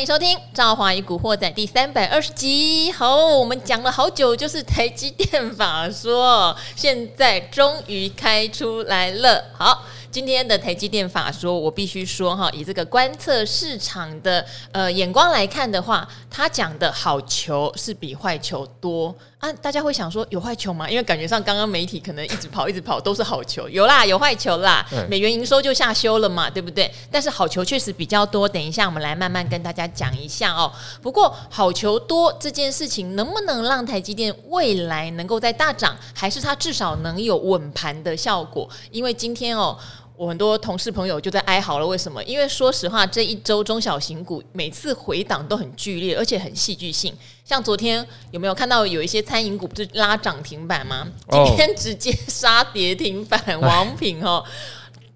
欢迎收听《赵华与古惑仔》第三百二十集。好，我们讲了好久，就是台积电法说，现在终于开出来了。好。今天的台积电法说，我必须说哈，以这个观测市场的呃眼光来看的话，他讲的好球是比坏球多啊。大家会想说有坏球吗？因为感觉上刚刚媒体可能一直跑一直跑都是好球，有啦，有坏球啦。美元营收就下修了嘛，对不对？但是好球确实比较多。等一下我们来慢慢跟大家讲一下哦。不过好球多这件事情能不能让台积电未来能够再大涨，还是它至少能有稳盘的效果？因为今天哦。我很多同事朋友就在哀嚎了，为什么？因为说实话，这一周中小型股每次回档都很剧烈，而且很戏剧性。像昨天有没有看到有一些餐饮股不是拉涨停板吗？今天直接杀跌停板，王品哦。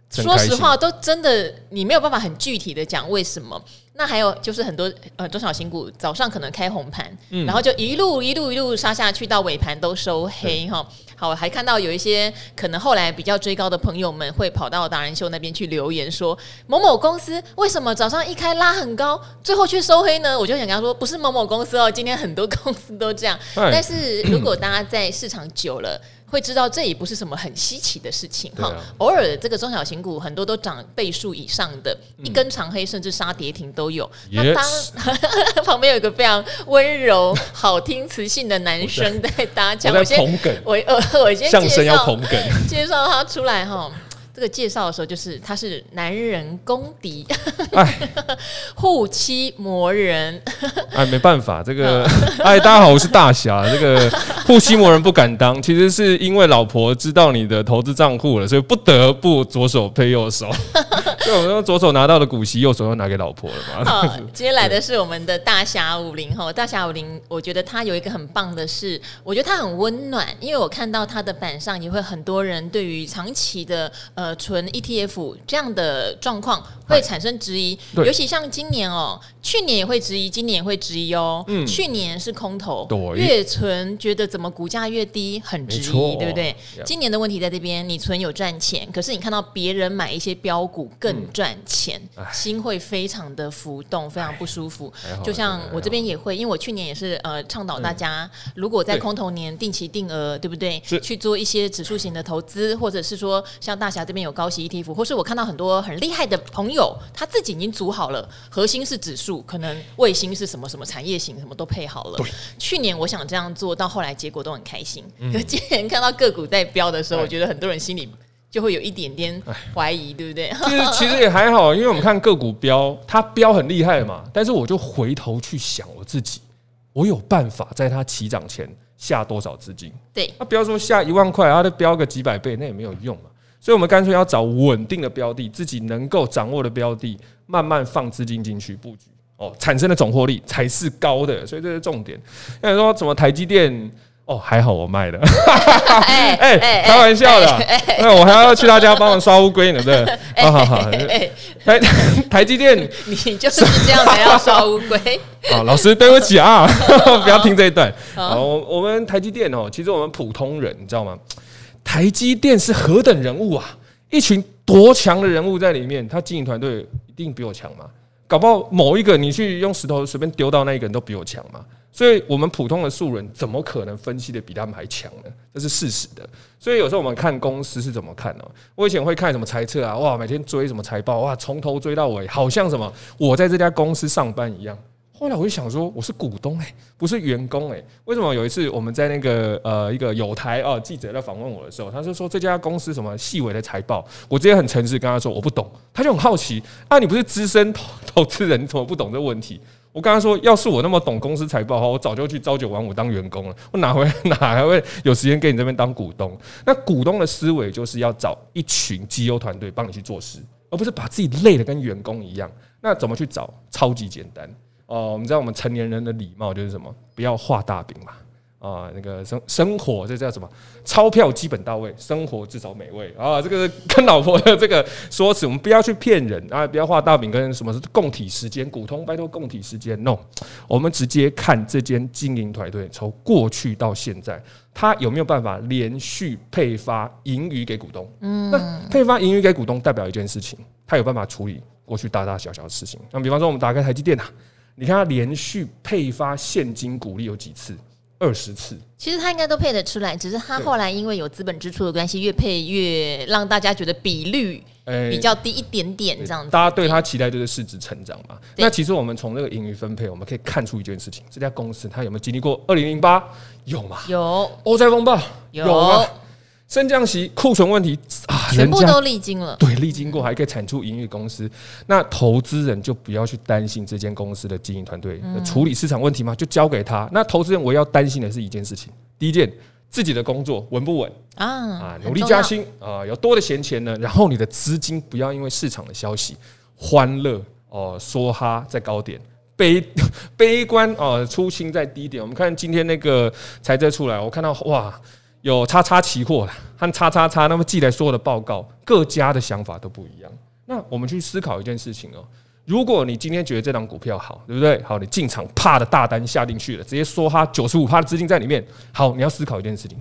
说实话，都真的你没有办法很具体的讲为什么。那还有就是很多呃中小型股早上可能开红盘，嗯、然后就一路一路一路杀下去，到尾盘都收黑哈。好，还看到有一些可能后来比较追高的朋友们会跑到达人秀那边去留言说，某某公司为什么早上一开拉很高，最后却收黑呢？我就想跟他说，不是某某公司哦，今天很多公司都这样。但是如果大家在市场久了。会知道这也不是什么很稀奇的事情哈，啊、偶尔这个中小型股很多都涨倍数以上的，嗯、一根长黑甚至杀跌停都有。那当 旁边有一个非常温柔、好听、磁性的男生在搭腔，我先我我我先介绍介绍他出来哈。这个介绍的时候，就是他是男人公敌，护妻魔人。哎，没办法，这个 哎，大家好，我是大侠。这个 护妻魔人不敢当，其实是因为老婆知道你的投资账户了，所以不得不左手配右手。所以我们用左手拿到的股息，右手又拿给老婆了嘛。好，接下来的是我们的大侠武林哈，大侠武林，我觉得他有一个很棒的是，我觉得他很温暖，因为我看到他的板上也会很多人对于长期的呃。呃，纯 ETF 这样的状况会产生质疑，尤其像今年哦，去年也会质疑，今年也会质疑哦。嗯，去年是空头，越存觉得怎么股价越低，很质疑，对不对？今年的问题在这边，你存有赚钱，可是你看到别人买一些标股更赚钱，心会非常的浮动，非常不舒服。就像我这边也会，因为我去年也是呃倡导大家，如果在空头年定期定额，对不对？去做一些指数型的投资，或者是说像大侠这边。有高息 ETF，或是我看到很多很厉害的朋友，他自己已经组好了，核心是指数，可能卫星是什么什么产业型，什么都配好了。对去年我想这样做到后来结果都很开心，嗯、可 今年看到个股在飙的时候，我觉得很多人心里就会有一点点怀疑，对不对？其实其实也还好，因为我们看个股标，它标很厉害嘛。但是我就回头去想我自己，我有办法在它起涨前下多少资金？对，那不要说下一万块，他就标个几百倍，那也没有用嘛。所以，我们干脆要找稳定的标的，自己能够掌握的标的，慢慢放资金进去布局哦，产生的总获利才是高的。所以这是重点。那你说什么台积电？哦，还好我卖的。哎 哎，开玩笑的。那我还要去他家帮忙刷乌龟呢，对？好 好好。台台积电，你就是这样才要刷乌龟。啊，老师对不起啊，不要听这一段。好，我我们台积电哦，其实我们普通人，你知道吗？台积电是何等人物啊！一群多强的人物在里面，他经营团队一定比我强嘛？搞不好某一个你去用石头随便丢到那一个人都比我强嘛？所以我们普通的素人怎么可能分析的比他们还强呢？这是事实的。所以有时候我们看公司是怎么看呢？我以前会看什么财测啊，哇，每天追什么财报，哇，从头追到尾，好像什么我在这家公司上班一样。后来我就想说，我是股东哎，不是员工哎，为什么有一次我们在那个呃一个友台啊记者在访问我的时候，他就说这家公司什么细微的财报，我直接很诚实跟他说我不懂，他就很好奇啊，你不是资深投投资人，你怎么不懂这个问题？我跟他说，要是我那么懂公司财报的话，我早就去朝九晚五当员工了，我哪会 哪还会有时间给你这边当股东？那股东的思维就是要找一群绩优团队帮你去做事，而不是把自己累得跟员工一样。那怎么去找？超级简单。哦，你知道我们成年人的礼貌就是什么？不要画大饼嘛。啊，那个生生活这叫什么？钞票基本到位，生活至少美味啊。这个跟老婆的 这个说辞，我们不要去骗人啊，不要画大饼跟什么是共体时间，股东拜托共体时间。No，我们直接看这间经营团队从过去到现在，他有没有办法连续配发盈余给股东？嗯，那配发盈余给股东代表一件事情，他有办法处理过去大大小小的事情。那比方说，我们打开台积电啊。你看他连续配发现金股利有几次？二十次。其实他应该都配得出来，只是他后来因为有资本支出的关系，越配越让大家觉得比率比较低一点点这样子。大家对他期待就是市值成长嘛。那其实我们从这个盈余分配，我们可以看出一件事情：这家公司它有没有经历过二零零八？有吗？有。欧债风暴有吗？升降息、库存问题啊，全部都历经了。对，历经过还可以产出盈余公司，那投资人就不要去担心这间公司的经营团队处理市场问题嘛，就交给他。那投资人我要担心的是一件事情：第一件，自己的工作稳不稳啊？啊，努力加薪啊，有多的闲钱呢？然后你的资金不要因为市场的消息欢乐哦，梭哈在高点，悲悲观哦，出清在低点。我们看今天那个财政出来，我看到哇。有叉叉期货和叉叉叉，那么寄来所有的报告，各家的想法都不一样。那我们去思考一件事情哦，如果你今天觉得这档股票好，对不对？好，你进场啪的大单下进去了，直接梭哈九十五趴的资金在里面。好，你要思考一件事情，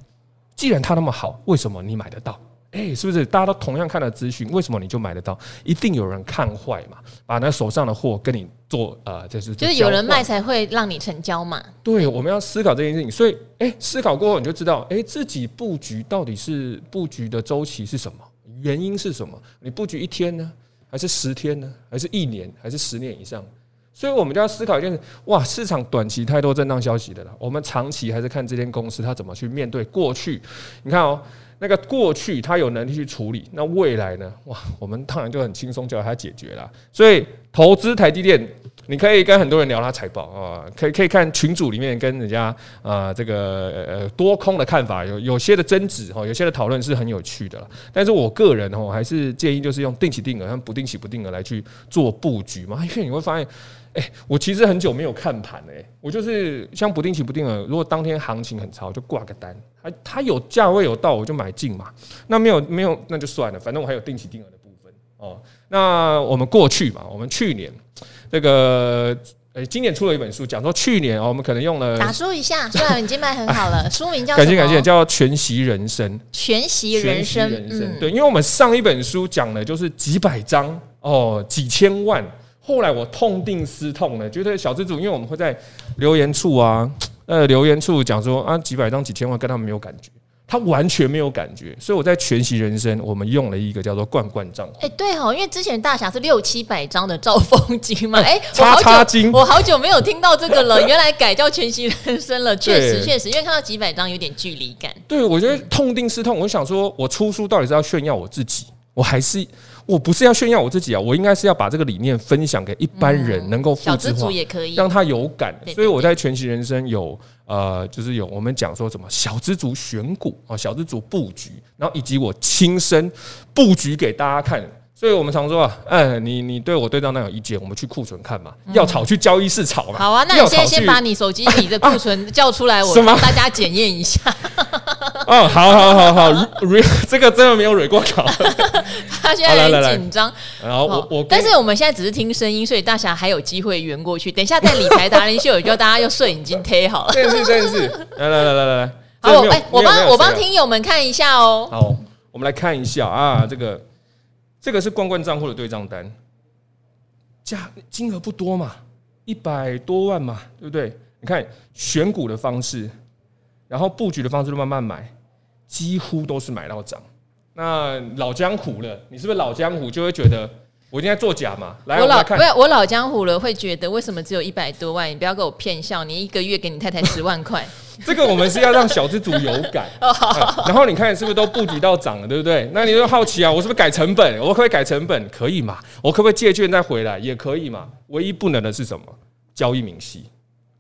既然它那么好，为什么你买得到？诶，是不是大家都同样看了资讯？为什么你就买得到？一定有人看坏嘛，把那手上的货跟你做呃，就是就是有人卖才会让你成交嘛。对，我们要思考这件事情。所以，诶，思考过后你就知道，诶，自己布局到底是布局的周期是什么？原因是什么？你布局一天呢，还是十天呢？还是一年？还是十年以上？所以我们就要思考一件事：哇，市场短期太多震荡消息的了，我们长期还是看这间公司它怎么去面对过去。你看哦。那个过去他有能力去处理，那未来呢？哇，我们当然就很轻松叫他解决了。所以投资台积电，你可以跟很多人聊他财报啊，可以可以看群组里面跟人家啊这个呃多空的看法有有些的争执哈，有些的讨论是很有趣的。但是我个人哦还是建议就是用定期定额和不定期不定额来去做布局嘛，因为你会发现。哎、欸，我其实很久没有看盘哎、欸，我就是像不定期不定额，如果当天行情很差，就挂个单，它它有价位有到，我就买进嘛。那没有没有，那就算了，反正我还有定期定额的部分哦。那我们过去嘛，我们去年这个哎、欸，今年出了一本书，讲说去年我们可能用了打书一下，虽然已经卖很好了，书名叫感谢感谢，叫全息人生，全息人生，人生、嗯、对，因为我们上一本书讲的就是几百张哦，几千万。后来我痛定思痛了，觉得小资主，因为我们会在留言处啊，呃，留言处讲说啊，几百张几千万跟他们没有感觉，他完全没有感觉，所以我在全息人生，我们用了一个叫做罐罐账户。哎，对哦，因为之前大侠是六七百张的兆丰金嘛，哎，叉叉金，我好久没有听到这个了，原来改叫全息人生了，确实确实，因为看到几百张有点距离感。对，我觉得痛定思痛，我想说我出书到底是要炫耀我自己，我还是。我不是要炫耀我自己啊，我应该是要把这个理念分享给一般人，能够复制化，也可以让他有感。所以我在全息人生有呃，就是有我们讲说什么小资族选股啊，小资族布局，然后以及我亲身布局给大家看。所以我们常说啊，哎，你你对我对账单有意见，我们去库存看嘛，要炒去交易室炒嘛。好啊，那你现在先把你手机里的库存叫出来，我帮大家检验一下。哦，好好好好，这个真的没有蕊过稿。他现在很紧张。然后我我，但是我们现在只是听声音，所以大侠还有机会圆过去。等一下在理财达人秀，就大家用摄影机贴好了。真是真是，来来来来来来，好，我哎，我帮我帮听友们看一下哦。好，我们来看一下啊，这个。这个是冠冠账户的对账单，价金额不多嘛，一百多万嘛，对不对？你看选股的方式，然后布局的方式都慢慢买，几乎都是买到涨。那老江湖了，你是不是老江湖就会觉得？我今天作假嘛？来，我老我，我，我老江湖了，会觉得为什么只有一百多万？你不要给我骗笑，你一个月给你太太十万块。这个我们是要让小资主有感。然后你看是不是都布局到涨了，对不对？那你就好奇啊，我是不是改成本？我可不可以改成本？可以嘛？我可不可以借券再回来？也可以嘛？唯一不能的是什么？交易明细，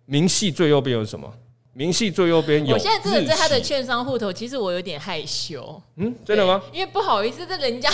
明细最右边有什么？明细最右边有。我现在真的在他的券商户头，其实我有点害羞。嗯，真的吗？因为不好意思，这人家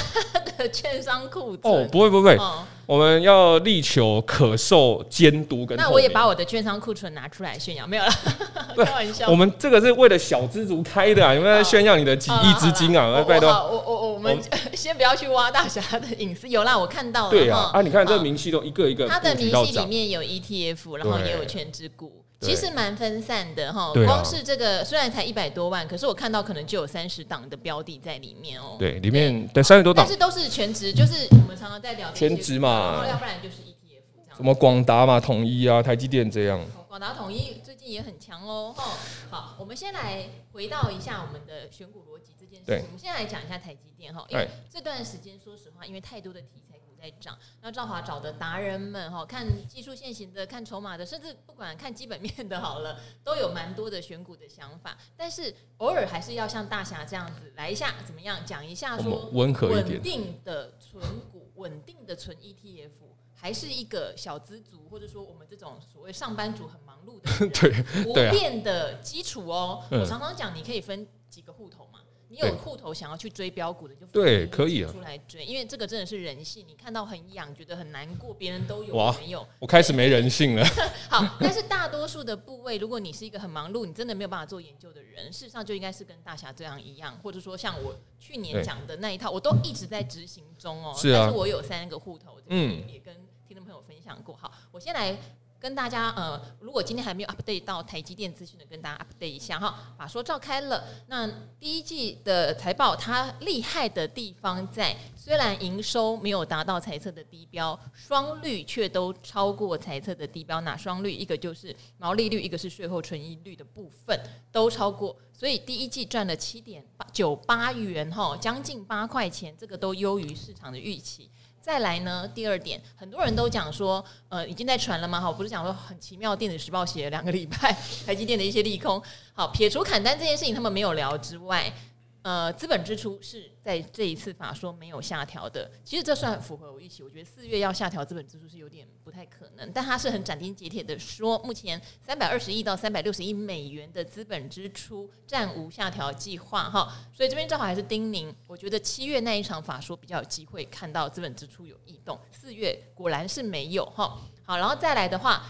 的券商库。哦，不会不会，我们要力求可受监督跟。那我也把我的券商库存拿出来炫耀，没有了，开玩笑。我们这个是为了小资族开的啊，有没有炫耀你的几亿资金啊？拜托，我我我们 先不要去挖大侠的隐私。有啦，我看到了。对啊，啊，你看这个明细都一个一个。他的明细里面有 ETF，然后也有全值股。其实蛮分散的哈，光是这个虽然才一百多万，可是我看到可能就有三十档的标的在里面哦。对，里面对三十多档，但是都是全职，就是我们常常在聊全职嘛，要不然就是 ETF 这样什么广达嘛、统一啊、台积电这样。广达、统一最近也很强哦。好，我们先来回到一下我们的选股逻辑这件事。对，我们先来讲一下台积电哈，因为这段时间说实话，因为太多的题材。在涨，那赵华找的达人们哈，看技术现行的，看筹码的，甚至不管看基本面的，好了，都有蛮多的选股的想法。但是偶尔还是要像大侠这样子来一下，怎么样讲一下说温和一点，稳定的存股，稳定的存 ETF，还是一个小资族，或者说我们这种所谓上班族很忙碌的 对不变的基础哦。我常常讲，你可以分几个户头嘛。你有户头想要去追标股的，就对，可以出来追，因为这个真的是人性。你看到很痒，觉得很难过，别人都有，没有，我开始没人性了。好，但是大多数的部位，如果你是一个很忙碌，你真的没有办法做研究的人，事实上就应该是跟大侠这样一样，或者说像我去年讲的那一套，我都一直在执行中哦。是啊。但是我有三个户头，嗯，也跟听众朋友分享过。好，我先来。跟大家呃，如果今天还没有 update 到台积电资讯的，跟大家 update 一下哈。把说召开了，那第一季的财报它厉害的地方在，虽然营收没有达到财测的低标，双率却都超过财测的低标。哪双率？一个就是毛利率，一个是税后纯益率的部分都超过，所以第一季赚了七点八九八元哈，将近八块钱，这个都优于市场的预期。再来呢，第二点，很多人都讲说，呃，已经在传了吗？好，不是讲说很奇妙，电子时报写了两个礼拜，台积电的一些利空。好，撇除砍单这件事情，他们没有聊之外。呃，资本支出是在这一次法说没有下调的，其实这算符合我预期。我觉得四月要下调资本支出是有点不太可能，但他是很斩钉截铁的说，目前三百二十亿到三百六十亿美元的资本支出暂无下调计划哈。所以这边正好还是叮咛，我觉得七月那一场法说比较有机会看到资本支出有异动，四月果然是没有哈。好，然后再来的话，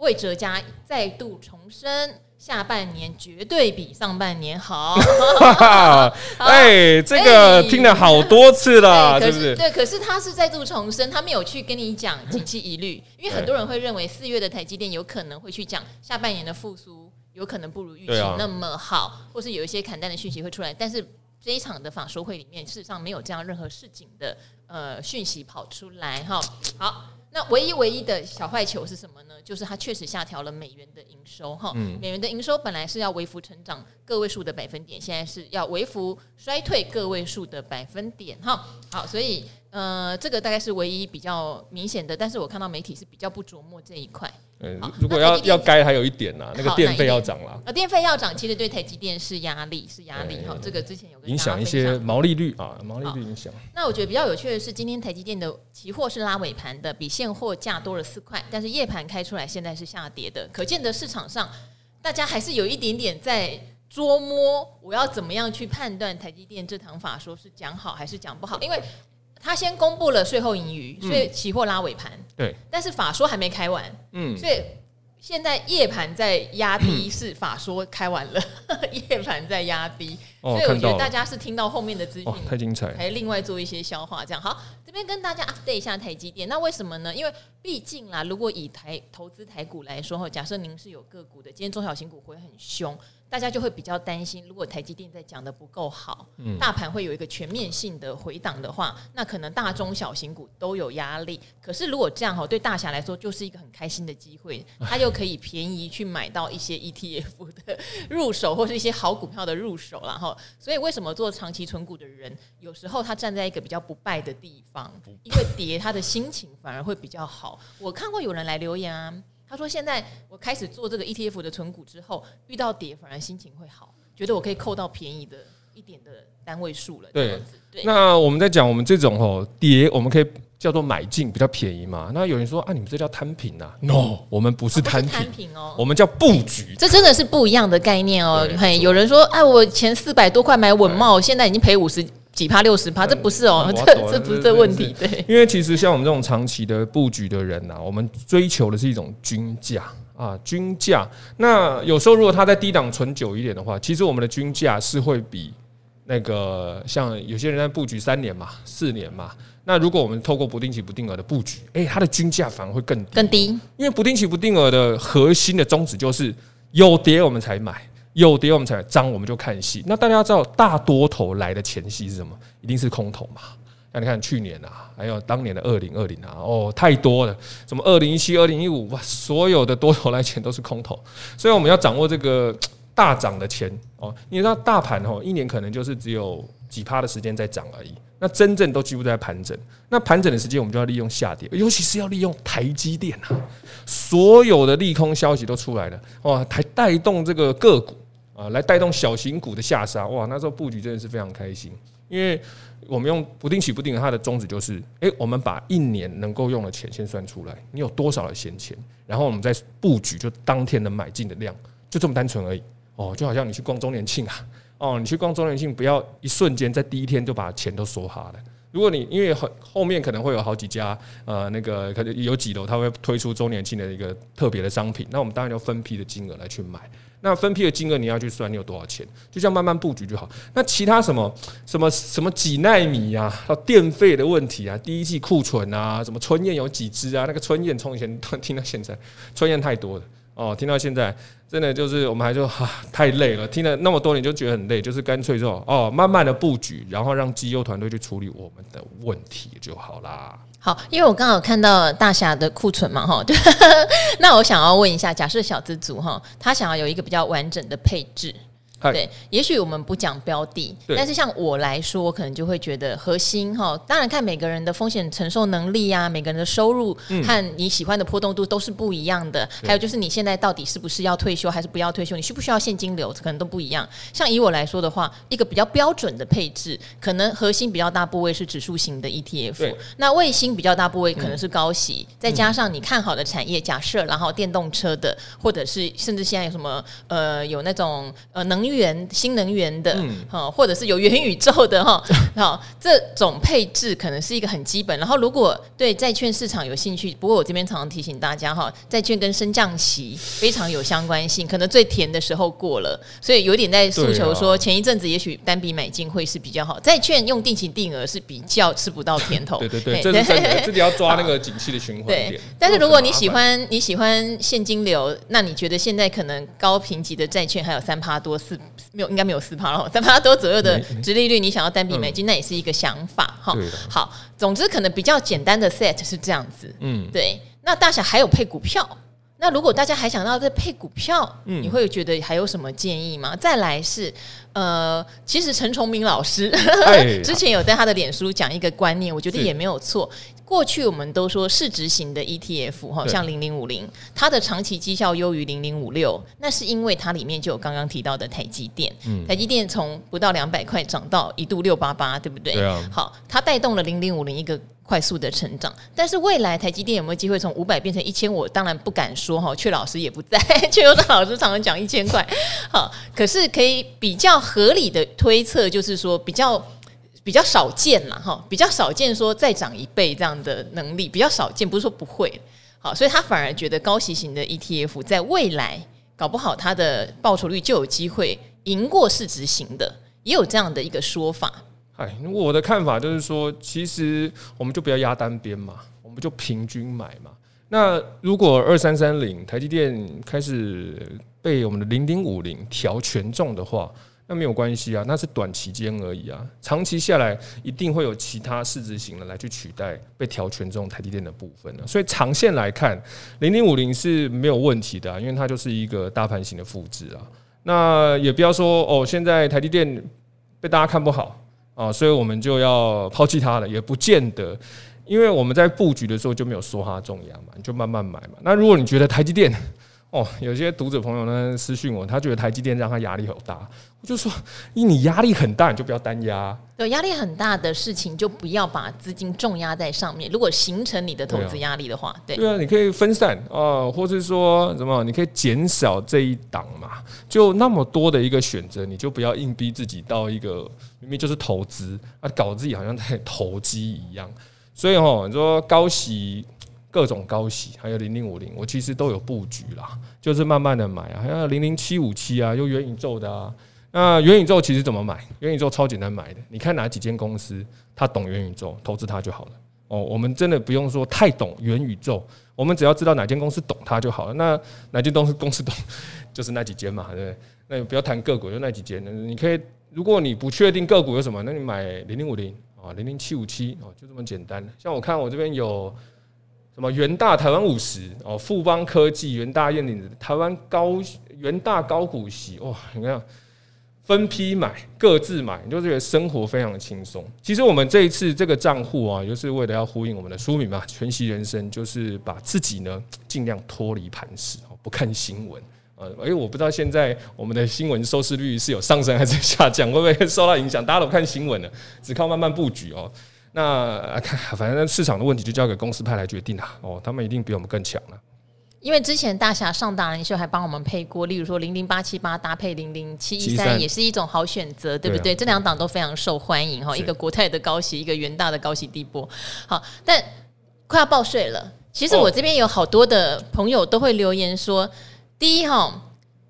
魏哲家再度重申。下半年绝对比上半年好，哎，这个听了好多次了，是不是？对，可是他是再度重申，他没有去跟你讲景气疑虑，因为很多人会认为四月的台积电有可能会去讲下半年的复苏有可能不如预期那么好，或是有一些砍单的讯息会出来，但是这一场的法说会里面，事实上没有这样任何市井的呃讯息跑出来哈。好。那唯一唯一的小坏球是什么呢？就是它确实下调了美元的营收哈，嗯、美元的营收本来是要微幅成长个位数的百分点，现在是要微幅衰退个位数的百分点哈。好，所以呃，这个大概是唯一比较明显的，但是我看到媒体是比较不琢磨这一块。嗯，如果要要该还有一点呐，那个电费要涨了。呃，电费要涨，其实对台积电是压力，是压力哈。这个之前有影响一些毛利率啊，毛利率影响。那我觉得比较有趣的是，今天台积电的期货是拉尾盘的，比现货价多了四块，但是夜盘开出来现在是下跌的，可见的市场上大家还是有一点点在捉摸，我要怎么样去判断台积电这堂法说是讲好还是讲不好，因为。他先公布了税后盈余，所以期货拉尾盘。对，但是法说还没开完。嗯，所以现在夜盘在压低，是法说开完了，夜盘在压低。所以我觉得大家是听到后面的资讯，太精彩，还另外做一些消化。这样好，这边跟大家 update 一下台积电。那为什么呢？因为毕竟啦，如果以台投资台股来说，哈，假设您是有个股的，今天中小型股会很凶。大家就会比较担心，如果台积电在讲的不够好，嗯、大盘会有一个全面性的回档的话，那可能大中小型股都有压力。可是如果这样哈，对大侠来说就是一个很开心的机会，他又可以便宜去买到一些 ETF 的入手，或是一些好股票的入手了哈。所以为什么做长期存股的人，有时候他站在一个比较不败的地方，因为跌他的心情反而会比较好。我看过有人来留言啊。他说：“现在我开始做这个 ETF 的存股之后，遇到跌反而心情会好，觉得我可以扣到便宜的一点的单位数了。对”对，那我们在讲我们这种哦跌，我们可以叫做买进比较便宜嘛。那有人说啊，你们这叫摊平啊？No，我们不是摊平哦，我们叫布局。这真的是不一样的概念哦。嘿，有人说，哎，我前四百多块买稳茂，现在已经赔五十。几趴六十趴，这不是哦，嗯、这这不是这问题。对，因为其实像我们这种长期的布局的人呐、啊，我们追求的是一种均价啊，均价。那有时候如果它在低档存久一点的话，其实我们的均价是会比那个像有些人在布局三年嘛、四年嘛。那如果我们透过不定期不定额的布局，哎，它的均价反而会更低更低，因为不定期不定额的核心的宗旨就是有跌我们才买。有跌我们才涨，我们就看戏。那大家知道大多头来的前戏是什么？一定是空头嘛。那你看去年啊，还有当年的二零二零啊，哦，太多了，什么二零一七、二零一五，哇，所有的多头来钱都是空头，所以我们要掌握这个 大涨的钱哦。你知道大盘哦，一年可能就是只有几趴的时间在涨而已，那真正都几乎在盘整。那盘整的时间，我们就要利用下跌，尤其是要利用台积电啊，所有的利空消息都出来了，哇，还带动这个个股啊，来带动小型股的下杀，哇，那时候布局真的是非常开心，因为。我们用不定期不定，它的宗旨就是，诶，我们把一年能够用的钱先算出来，你有多少的闲钱，然后我们再布局，就当天的买进的量，就这么单纯而已。哦，就好像你去逛周年庆啊，哦，你去逛周年庆，不要一瞬间在第一天就把钱都梭哈了。如果你因为后后面可能会有好几家，呃，那个可能有几楼他会推出周年庆的一个特别的商品，那我们当然要分批的金额来去买。那分批的金额你要去算，你有多少钱，就这样慢慢布局就好。那其他什么什么什么几纳米啊，还有电费的问题啊，第一季库存啊，什么春燕有几只啊？那个春燕从以前 听到现在，春燕太多了哦，听到现在真的就是我们还说 哈太累了，听了那么多年就觉得很累，就是干脆说哦，慢慢的布局，然后让绩优团队去处理我们的问题就好啦。好，因为我刚好看到大侠的库存嘛，哈，那我想要问一下，假设小资族哈，他想要有一个比较完整的配置。对，也许我们不讲标的，但是像我来说，我可能就会觉得核心哈。当然看每个人的风险承受能力啊，每个人的收入和你喜欢的波动度都是不一样的。还有就是你现在到底是不是要退休，还是不要退休？你需不需要现金流，可能都不一样。像以我来说的话，一个比较标准的配置，可能核心比较大部位是指数型的 ETF，那卫星比较大部位可能是高息，再加上你看好的产业，假设然后电动车的，或者是甚至现在有什么呃有那种呃能。源新能源的哈，或者是有元宇宙的哈，好，这种配置可能是一个很基本。然后，如果对债券市场有兴趣，不过我这边常常提醒大家哈，债券跟升降息非常有相关性，可能最甜的时候过了，所以有点在诉求说，前一阵子也许单笔买进会是比较好，债券用定期定额是比较吃不到甜头。对对对，自己 要抓那个景气的循环点。但是如果你喜欢你喜欢现金流，那你觉得现在可能高评级的债券还有三趴多四。没有，应该没有四趴了，三趴多左右的直利率，你想要单笔买进，那也是一个想法哈。好，总之可能比较简单的 set 是这样子。嗯，对。那大侠还有配股票，那如果大家还想要再配股票，你会觉得还有什么建议吗？再来是，呃，其实陈崇明老师 之前有在他的脸书讲一个观念，我觉得也没有错。过去我们都说市值型的 ETF 哈，像零零五零，它的长期绩效优于零零五六，那是因为它里面就有刚刚提到的台积电，嗯、台积电从不到两百块涨到一度六八八，对不对？对啊。好，它带动了零零五零一个快速的成长，但是未来台积电有没有机会从五百变成一千？我当然不敢说哈，阙老师也不在，阙老师常常讲一千块，好，可是可以比较合理的推测，就是说比较。比较少见嘛，哈，比较少见说再涨一倍这样的能力，比较少见，不是说不会，好，所以他反而觉得高息型的 ETF 在未来搞不好它的报酬率就有机会赢过市值型的，也有这样的一个说法。哎，我的看法就是说，其实我们就不要压单边嘛，我们就平均买嘛。那如果二三三零台积电开始被我们的零零五零调权重的话。那没有关系啊，那是短期间而已啊。长期下来，一定会有其他市值型的来去取代被调权重台积电的部分呢。所以长线来看，零零五零是没有问题的啊，因为它就是一个大盘型的复制啊。那也不要说哦，现在台积电被大家看不好啊，所以我们就要抛弃它了，也不见得。因为我们在布局的时候就没有梭哈重压嘛，你就慢慢买嘛。那如果你觉得台积电，哦，有些读者朋友呢私讯我，他觉得台积电让他压力很大。我就说，因你压力很大，你就不要单压。有压力很大的事情，就不要把资金重压在上面。如果形成你的投资压力的话，对，对啊，你可以分散啊，或是说什么，你可以减少这一档嘛。就那么多的一个选择，你就不要硬逼自己到一个明明就是投资啊，搞自己好像在投机一样。所以哦，你说高息。各种高息，还有零零五零，我其实都有布局啦，就是慢慢的买啊，还有零零七五七啊，有元宇宙的啊。那元宇宙其实怎么买？元宇宙超简单买的，你看哪几间公司，他懂元宇宙，投资它就好了。哦，我们真的不用说太懂元宇宙，我们只要知道哪间公司懂它就好了。那哪间公司公司懂，就是那几间嘛，对不对？那你不要谈个股，就那几间。你可以，如果你不确定个股有什么，那你买零零五零。啊，零零七五七啊，就这么简单。像我看我这边有什么元大台湾五十哦，富邦科技、元大燕岭台湾高元大高股息哇，你看分批买，各自买，你就觉得生活非常的轻松。其实我们这一次这个账户啊，就是为了要呼应我们的书名嘛，全息人生，就是把自己呢尽量脱离盘势，不看新闻。呃，哎，我不知道现在我们的新闻收视率是有上升还是下降，会不会受到影响？大家都看新闻了，只靠慢慢布局哦。那看，反正市场的问题就交给公司派来决定啦。哦，他们一定比我们更强了。因为之前大侠上达人秀还帮我们配过，例如说零零八七八搭配零零七一三，也是一种好选择，对不对？对啊，这两档都非常受欢迎哈，一个国泰的高息，一个元大的高息低波。好，但快要报税了，其实我这边有好多的朋友都会留言说。第一哈，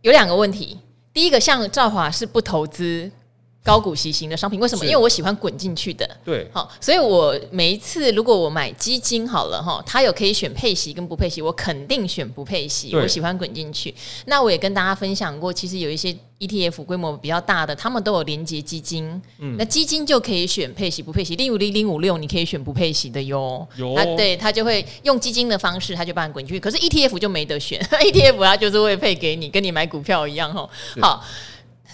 有两个问题。第一个，像兆华是不投资高股息型的商品，为什么？因为我喜欢滚进去的。对，好，所以我每一次如果我买基金好了哈，它有可以选配息跟不配息，我肯定选不配息。我喜欢滚进去。那我也跟大家分享过，其实有一些 ETF 规模比较大的，他们都有连接基金。嗯，那基金就可以选配息不配息。例如零零五六，你可以选不配息的哟。有，他对他就会用基金的方式，他就帮你滚进去。可是 ETF 就没得选，ETF 它就是会配给你，跟你买股票一样哈。好。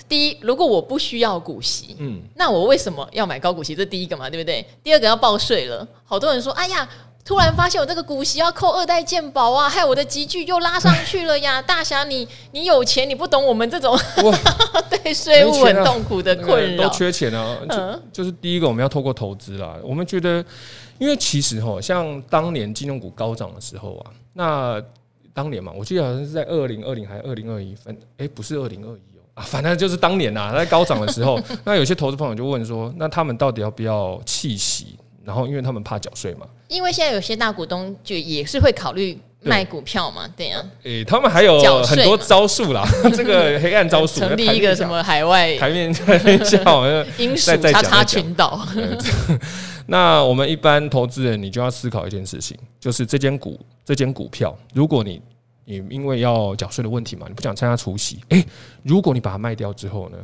第一，如果我不需要股息，嗯，那我为什么要买高股息？这第一个嘛，对不对？第二个要报税了，好多人说，哎呀，突然发现我这个股息要扣二代健保啊，害我的集聚又拉上去了呀！大侠，你你有钱，你不懂我们这种对税务很痛苦的困扰，都缺钱啊。就就是第一个，我们要透过投资啦。我们觉得，因为其实哈，像当年金融股高涨的时候啊，那当年嘛，我记得好像是在二零二零还是二零二一分，哎，不是二零二一。啊，反正就是当年呐，在高涨的时候，那有些投资朋友就问说，那他们到底要不要弃息？然后，因为他们怕缴税嘛。因为现在有些大股东就也是会考虑卖股票嘛，对呀。诶，他们还有很多招数啦，这个黑暗招数，成立一个什么海外台面台面下，英属叉叉群岛。那我们一般投资人，你就要思考一件事情，就是这间股这间股票，如果你你因为要缴税的问题嘛，你不想参加除息？诶，如果你把它卖掉之后呢？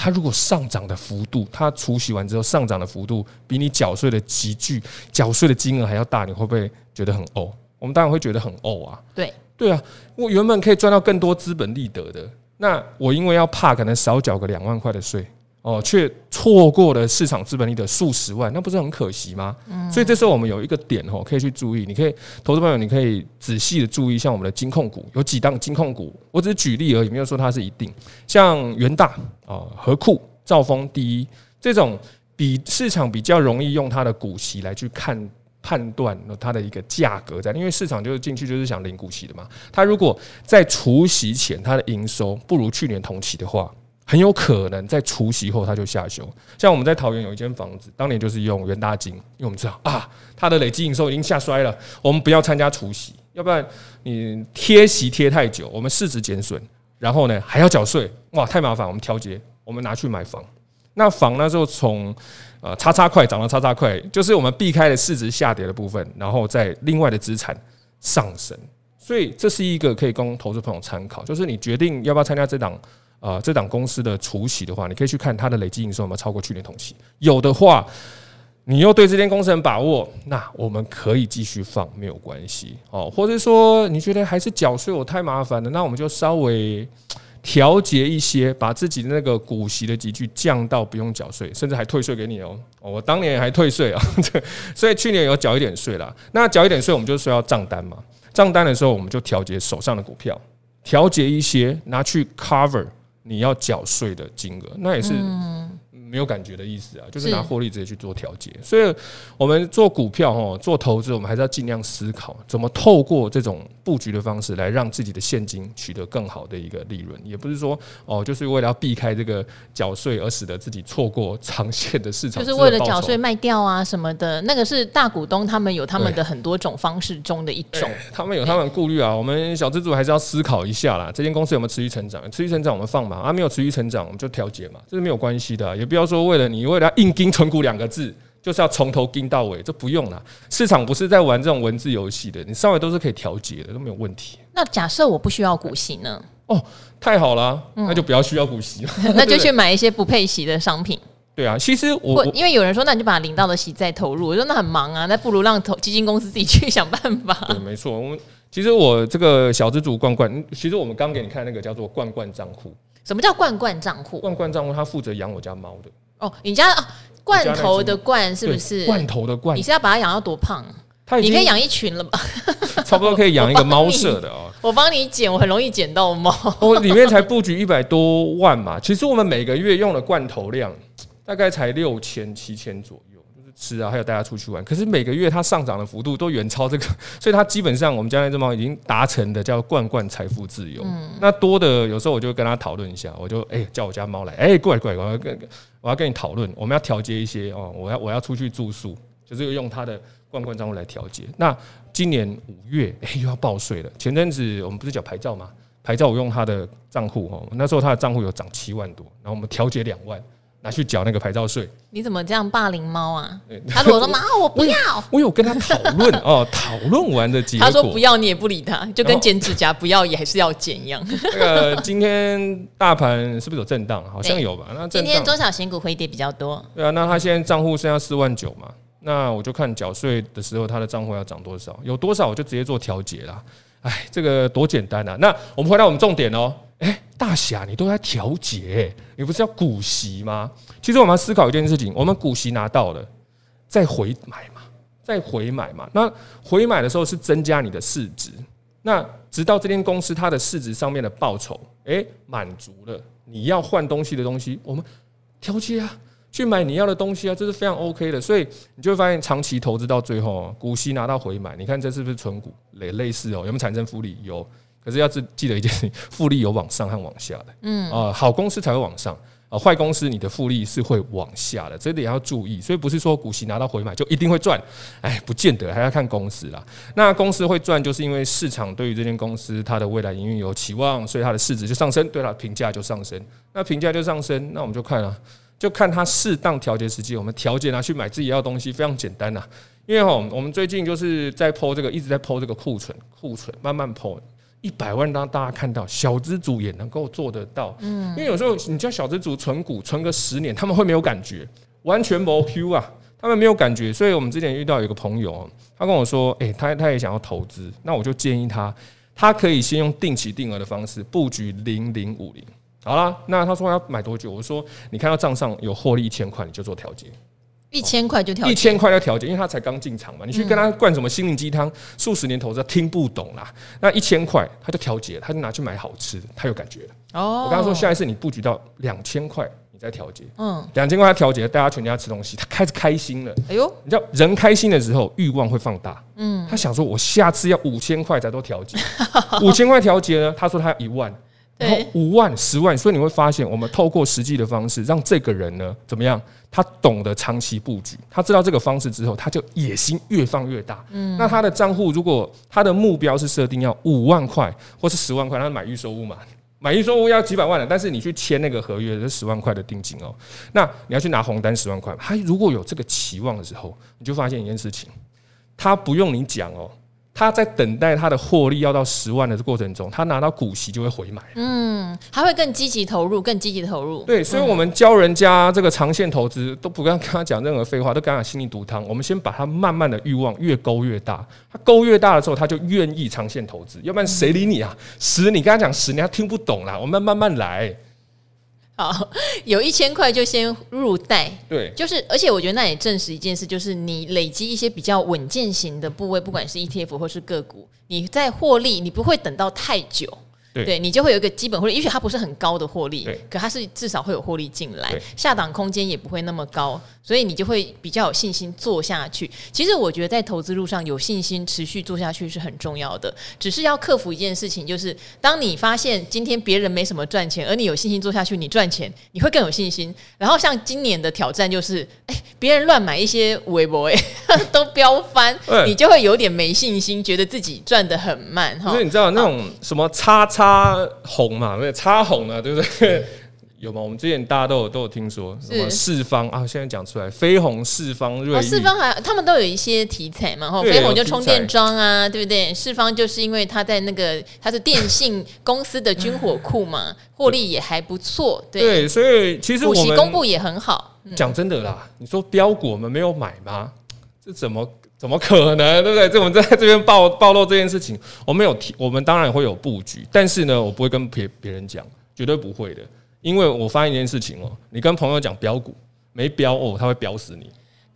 它如果上涨的幅度，它除息完之后上涨的幅度比你缴税的集聚、缴税的金额还要大，你会不会觉得很呕？我们当然会觉得很呕啊！对对啊，我原本可以赚到更多资本利得的，那我因为要怕可能少缴个两万块的税。哦，却错过了市场资本利的数十万，那不是很可惜吗？嗯，所以这时候我们有一个点哦，可以去注意。你可以投资朋友，你可以仔细的注意，像我们的金控股有几档金控股，我只是举例而已，没有说它是一定。像元大啊、和库、兆丰第一这种，比市场比较容易用它的股息来去看判断它的一个价格在，因为市场就是进去就是想领股息的嘛。它如果在除息前它的营收不如去年同期的话。很有可能在除息后它就下修，像我们在桃园有一间房子，当年就是用元大金，因为我们知道啊，它的累计营收已经下衰了，我们不要参加除息，要不然你贴息贴太久，我们市值减损，然后呢还要缴税，哇，太麻烦，我们调节，我们拿去买房，那房那时候从呃叉叉块涨到叉叉块，就是我们避开了市值下跌的部分，然后在另外的资产上升，所以这是一个可以供投资朋友参考，就是你决定要不要参加这档。啊、呃，这档公司的除息的话，你可以去看它的累计营收有没有超过去年同期。有的话，你又对这间公司很把握，那我们可以继续放，没有关系哦。或者说你觉得还是缴税我太麻烦了，那我们就稍微调节一些，把自己的那个股息的级距降到不用缴税，甚至还退税给你哦。我当年还退税啊，所以去年有缴一点税啦。那缴一点税，我们就需要账单嘛。账单的时候，我们就调节手上的股票，调节一些拿去 cover。你要缴税的金额，那也是没有感觉的意思啊，就是拿获利直接去做调节。所以，我们做股票哈，做投资，我们还是要尽量思考怎么透过这种布局的方式来让自己的现金取得更好的一个利润。也不是说哦，就是为了要避开这个缴税而使得自己错过长线的市场，就是为了缴税卖掉啊什么的。那个是大股东他们有他们的很多种方式中的一种，他们有他们顾虑啊。我们小资主还是要思考一下啦。这间公司有没有持续成长？持续成长我们放嘛，啊没有持续成长我们就调节嘛，这是没有关系的，也不要说为了你为了要硬盯存股两个字，就是要从头盯到尾，这不用了。市场不是在玩这种文字游戏的，你稍微都是可以调节的，都没有问题。那假设我不需要股息呢？哦，太好了，那就不要需要股息了，那就去买一些不配息的商品。对啊，其实我因为有人说，那你就把领到的息再投入，我说那很忙啊，那不如让投基金公司自己去想办法。对，没错。我们其实我这个小资主罐罐，其实我们刚给你看那个叫做罐罐账户。什么叫罐罐账户？罐罐账户，他负责养我家猫的。哦，你家哦，罐头的罐是不是？罐头的罐，你是要把它养到多胖？你可以养一群了吧？差不多可以养一个猫舍的哦。我帮你捡，我很容易捡到猫。我里面才布局一百多万嘛，其实我们每个月用的罐头量。大概才六千七千左右，就是吃啊，还有带他出去玩。可是每个月它上涨的幅度都远超这个，所以它基本上我们家那只猫已经达成的叫罐罐财富自由。嗯，那多的有时候我就跟他讨论一下，我就哎、欸、叫我家猫来，哎、欸、过来过来，我要跟我要跟你讨论，我们要调节一些哦，我要我要出去住宿，就是用他的罐罐账户来调节。那今年五月哎、欸、又要报税了，前阵子我们不是讲牌照吗？牌照我用他的账户哦，那时候他的账户有涨七万多，然后我们调节两万。拿去缴那个牌照税，你怎么这样霸凌猫啊？他如果说妈，我不要，我有跟他讨论 哦，讨论完的结果，他说不要，你也不理他，就跟剪指甲不要也还是要剪一样。那个今天大盘是不是有震荡？好像有吧？那今天中小型股回跌比较多。对啊，那他现在账户剩下四万九嘛？那我就看缴税的时候他的账户要涨多少，有多少我就直接做调节啦。哎，这个多简单啊！那我们回到我们重点哦。哎，大侠，你都在调节，你不是要股息吗？其实我们要思考一件事情：我们股息拿到了，再回买嘛，再回买嘛。那回买的时候是增加你的市值，那直到这间公司它的市值上面的报酬，哎，满足了你要换东西的东西，我们调节啊，去买你要的东西啊，这是非常 OK 的。所以你就会发现，长期投资到最后，股息拿到回买，你看这是不是存股类类似哦？有没有产生复利？有。可是要记记得一件事情，复利有往上和往下的，嗯啊，好公司才会往上啊，坏公司你的复利是会往下的，这点要注意。所以不是说股息拿到回买就一定会赚，哎，不见得，还要看公司啦。那公司会赚，就是因为市场对于这间公司它的未来营运有期望，所以它的市值就上升，对它评价就上升。那评价就上升，那我们就看啊，就看它适当调节时机，我们调节拿去买自己要的东西，非常简单呐。因为哈，我们最近就是在 po 这个，一直在 po 这个库存，库存慢慢 po。一百万让大家看到，小资主也能够做得到。嗯，因为有时候你叫小资主存股存个十年，他们会没有感觉，完全没 Q 啊，他们没有感觉。所以我们之前遇到有一个朋友，他跟我说，诶，他他也想要投资，那我就建议他，他可以先用定期定额的方式布局零零五零。好啦，那他说要买多久？我说你看到账上有获利一千块，你就做调节。一千块就调，一千块要调节，因为他才刚进场嘛。你去跟他灌什么心灵鸡汤，数十年投资他听不懂啦。那一千块他就调节，他就拿去买好吃的，他有感觉了。哦，我刚刚说下一次你布局到两千块，你再调节。嗯，两千块他调节，大家全家吃东西，他开始开心了。哎呦，你知道人开心的时候欲望会放大。嗯，他想说我下次要五千块才做调节，五千块调节呢？他说他要一万。然后五万、十万，所以你会发现，我们透过实际的方式，让这个人呢怎么样？他懂得长期布局，他知道这个方式之后，他就野心越放越大。嗯，那他的账户如果他的目标是设定要五万块或是十万块，他买预售屋嘛，买预售屋要几百万的，但是你去签那个合约是十万块的定金哦。那你要去拿红单十万块，他如果有这个期望的时候，你就发现一件事情，他不用你讲哦。他在等待他的获利要到十万的过程中，他拿到股息就会回买。嗯，他会更积极投入，更积极投入。对，所以我们教人家这个长线投资，都不跟跟他讲任何废话，都跟他讲心灵毒汤。我们先把他慢慢的欲望越勾越大，他勾越大的时候，他就愿意长线投资。要不然谁理你啊？十，你跟他讲十年，他听不懂啦。我们慢慢来。好，有一千块就先入袋，对，就是，而且我觉得那也证实一件事，就是你累积一些比较稳健型的部位，不管是 ETF 或是个股，你在获利，你不会等到太久。对，你就会有一个基本获利，也许它不是很高的获利，可它是至少会有获利进来，下档空间也不会那么高，所以你就会比较有信心做下去。其实我觉得在投资路上有信心持续做下去是很重要的，只是要克服一件事情，就是当你发现今天别人没什么赚钱，而你有信心做下去，你赚钱，你会更有信心。然后像今年的挑战就是，哎，别人乱买一些微博，哎，都飙翻，你就会有点没信心，觉得自己赚得很慢哈。因为你知道那种什么叉叉。插红嘛，没有插红啊，对不对？有吗？我们之前大家都有都有听说什么四方啊，现在讲出来，飞鸿四方瑞、哦，四方还他们都有一些题材嘛，哈，飞鸿就充电桩啊，对不对？四方就是因为它在那个它是电信公司的军火库嘛，获利也还不错，对，对，所以其实我们公布也很好。讲真的啦，你说标股我们没有买吗？这怎么怎么可能，对不对？这我们在这边暴暴露这件事情，我们有提，我们当然会有布局，但是呢，我不会跟别别人讲，绝对不会的，因为我发现一件事情哦，你跟朋友讲标股没标哦，他会标死你。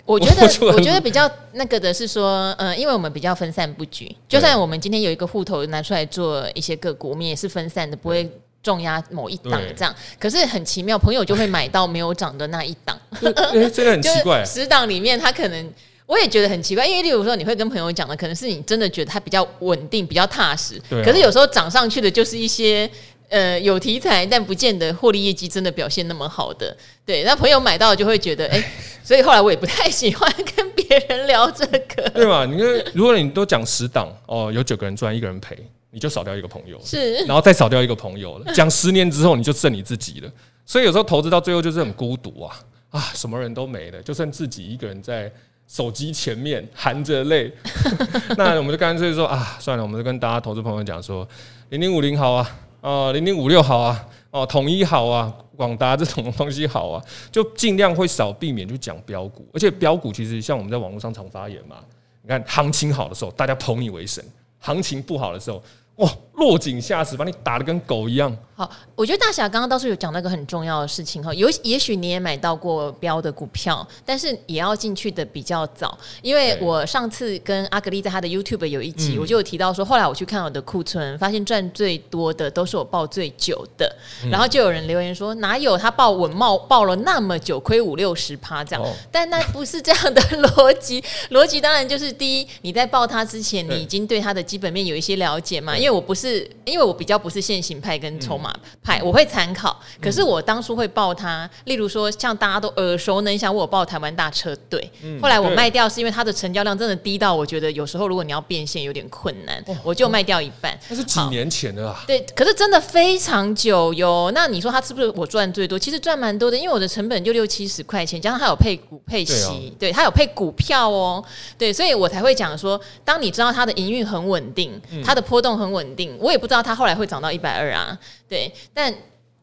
我觉 得我觉得比较那个的是说，呃，因为我们比较分散布局，就算我们今天有一个户头拿出来做一些个股，我们也是分散的，不会重压某一档这样。可是很奇妙，朋友就会买到没有涨的那一档，哎，真的很 奇怪。十档里面，他可能我也觉得很奇怪，因为例如说，你会跟朋友讲的，可能是你真的觉得它比较稳定、比较踏实。可是有时候涨上去的就是一些。呃，有题材，但不见得获利业绩真的表现那么好的。对，那朋友买到就会觉得，哎、欸，所以后来我也不太喜欢跟别人聊这个，对嘛？你看，如果你都讲十档哦，有九个人赚，一个人赔，你就少掉一个朋友，是，然后再少掉一个朋友了。讲十年之后，你就剩你自己了。所以有时候投资到最后就是很孤独啊啊，什么人都没了，就剩自己一个人在手机前面含着泪。那我们就干脆说啊，算了，我们就跟大家投资朋友讲说，零零五零好啊。哦，零零五六好啊，哦，统一好啊，广达这种东西好啊，就尽量会少避免去讲标股，而且标股其实像我们在网络上常发言嘛，你看行情好的时候，大家捧你为神；行情不好的时候，哇，落井下石，把你打的跟狗一样。好，我觉得大侠刚刚倒是有讲到一个很重要的事情哈，有也许你也买到过标的股票，但是也要进去的比较早，因为我上次跟阿格丽在他的 YouTube 有一集，我就有提到说，后来我去看我的库存，发现赚最多的都是我报最久的，然后就有人留言说，哪有他报稳茂报了那么久，亏五六十趴这样，但那不是这样的逻辑，逻辑当然就是第一，你在报他之前，你已经对他的基本面有一些了解嘛，因为我不是。是因为我比较不是现行派跟筹码派，我会参考。可是我当初会报它，例如说像大家都耳熟能详，我报台湾大车队。后来我卖掉是因为它的成交量真的低到我觉得有时候如果你要变现有点困难，我就卖掉一半。那是几年前的啊？对，可是真的非常久哟。那你说它是不是我赚最多？其实赚蛮多的，因为我的成本就六七十块钱，加上它有配股配息，对，它有配股票哦。对，所以我才会讲说，当你知道它的营运很稳定，它的波动很稳定。我也不知道它后来会涨到一百二啊，对，但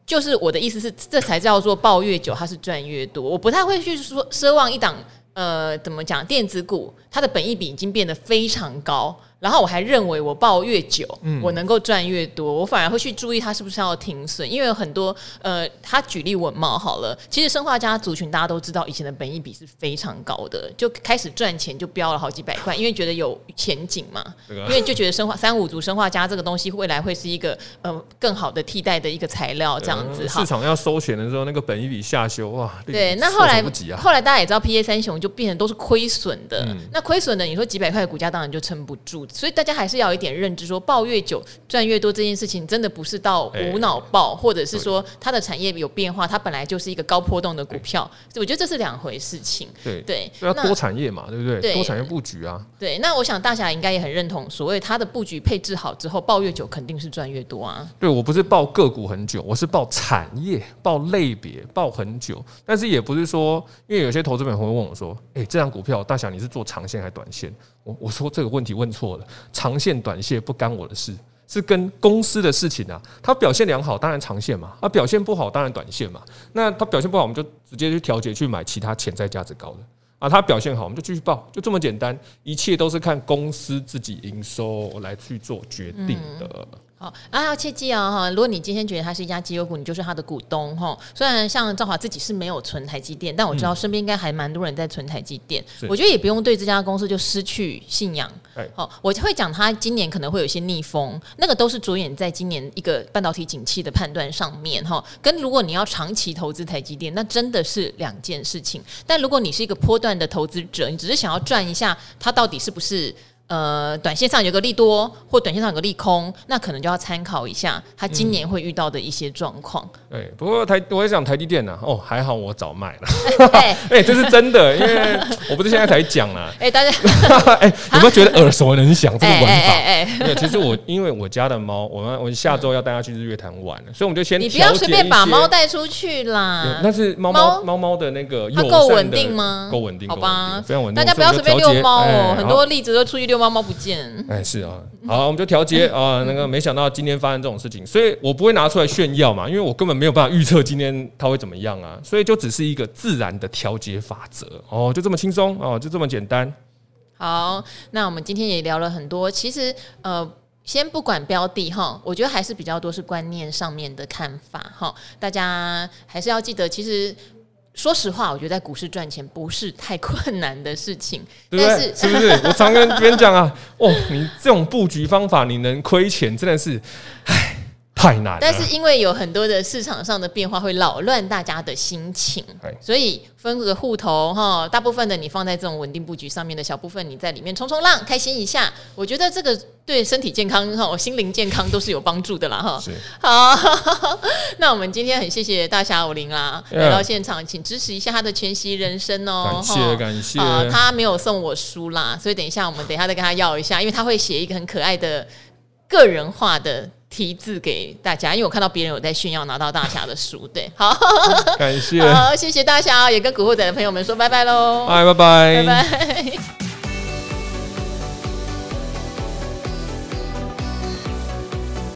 就是我的意思是，这才叫做抱越久，它是赚越多。我不太会去说奢望一档，呃，怎么讲，电子股它的本益比已经变得非常高。然后我还认为我抱越久，我能够赚越多。我反而会去注意它是不是要停损，因为有很多呃，他举例文茂好了，其实生化家族群大家都知道，以前的本益比是非常高的，就开始赚钱就飙了好几百块，因为觉得有前景嘛，因为就觉得生化三五族生化家这个东西未来会是一个呃更好的替代的一个材料，这样子。市场要收钱的时候，那个本益比下修哇，对，那后来后来大家也知道，P A 三雄就变成都是亏损的，那亏损的你说几百块的股价当然就撑不住，所以大家还是要。有一点认知，说抱越久赚越多这件事情，真的不是到无脑抱，或者是说它的产业有变化，它本来就是一个高波动的股票，我觉得这是两回事情。对对，要多产业嘛，对不对？多产业布局啊。对，那我想大侠应该也很认同，所谓它的布局配置好之后，抱越久肯定是赚越多啊。对，我不是抱个股很久，我是抱产业、抱类别、抱很久，但是也不是说，因为有些投资朋友会问我说：“哎，这张股票大侠你是做长线还是短线？”我说这个问题问错了，长线短线不干我的事，是跟公司的事情啊。它表现良好，当然长线嘛；啊表现不好，当然短线嘛。那它表现不好，我们就直接去调节，去买其他潜在价值高的啊。它表现好，我们就继续报，就这么简单。一切都是看公司自己营收来去做决定的。好，啊，要切记啊哈！如果你今天觉得它是一家绩优股，你就是它的股东哈。虽然像赵华自己是没有存台积电，但我知道身边应该还蛮多人在存台积电。我觉得也不用对这家公司就失去信仰。好，我会讲它今年可能会有一些逆风，那个都是着眼在今年一个半导体景气的判断上面哈。跟如果你要长期投资台积电，那真的是两件事情。但如果你是一个波段的投资者，你只是想要赚一下它到底是不是？呃，短线上有个利多，或短线上有个利空，那可能就要参考一下他今年会遇到的一些状况。对、嗯，不过台我也想台积电呢、啊，哦，还好我早卖了，哎、欸，这是真的，因为我不是现在才讲啊。哎、欸，大家，哎、欸，有没有觉得耳熟能详这个玩法？哎哎哎，其实我因为我家的猫，我们我下周要带它去日月潭玩，所以我们就先你不要随便把猫带出去啦。那是猫猫猫猫的那个，它够稳定吗？够稳定，好吧，非常稳定。大家不要随便遛猫哦，很多例子都出去遛。猫猫不见。哎，是啊，好，我们就调节 啊。那个没想到今天发生这种事情，所以我不会拿出来炫耀嘛，因为我根本没有办法预测今天它会怎么样啊。所以就只是一个自然的调节法则哦，就这么轻松哦，就这么简单。好，那我们今天也聊了很多，其实呃。先不管标的哈，我觉得还是比较多是观念上面的看法哈。大家还是要记得，其实说实话，我觉得在股市赚钱不是太困难的事情。对不对？但是，是不是？我常跟别人讲啊，哦，你这种布局方法，你能亏钱，真的是，唉。太难，但是因为有很多的市场上的变化会扰乱大家的心情，所以分个户头哈，大部分的你放在这种稳定布局上面的小部分，你在里面冲冲浪，开心一下。我觉得这个对身体健康哈、心灵健康都是有帮助的啦哈。是好，那我们今天很谢谢大侠武林啦，来到现场，请支持一下他的全息人生哦。感谢感谢。他没有送我书啦，所以等一下我们等一下再跟他要一下，因为他会写一个很可爱的个人化的。题字给大家，因为我看到别人有在炫耀拿到大侠的书，对，好，感谢，好，谢谢大侠，也跟古惑仔的朋友们说拜拜喽，拜拜拜拜。拜拜。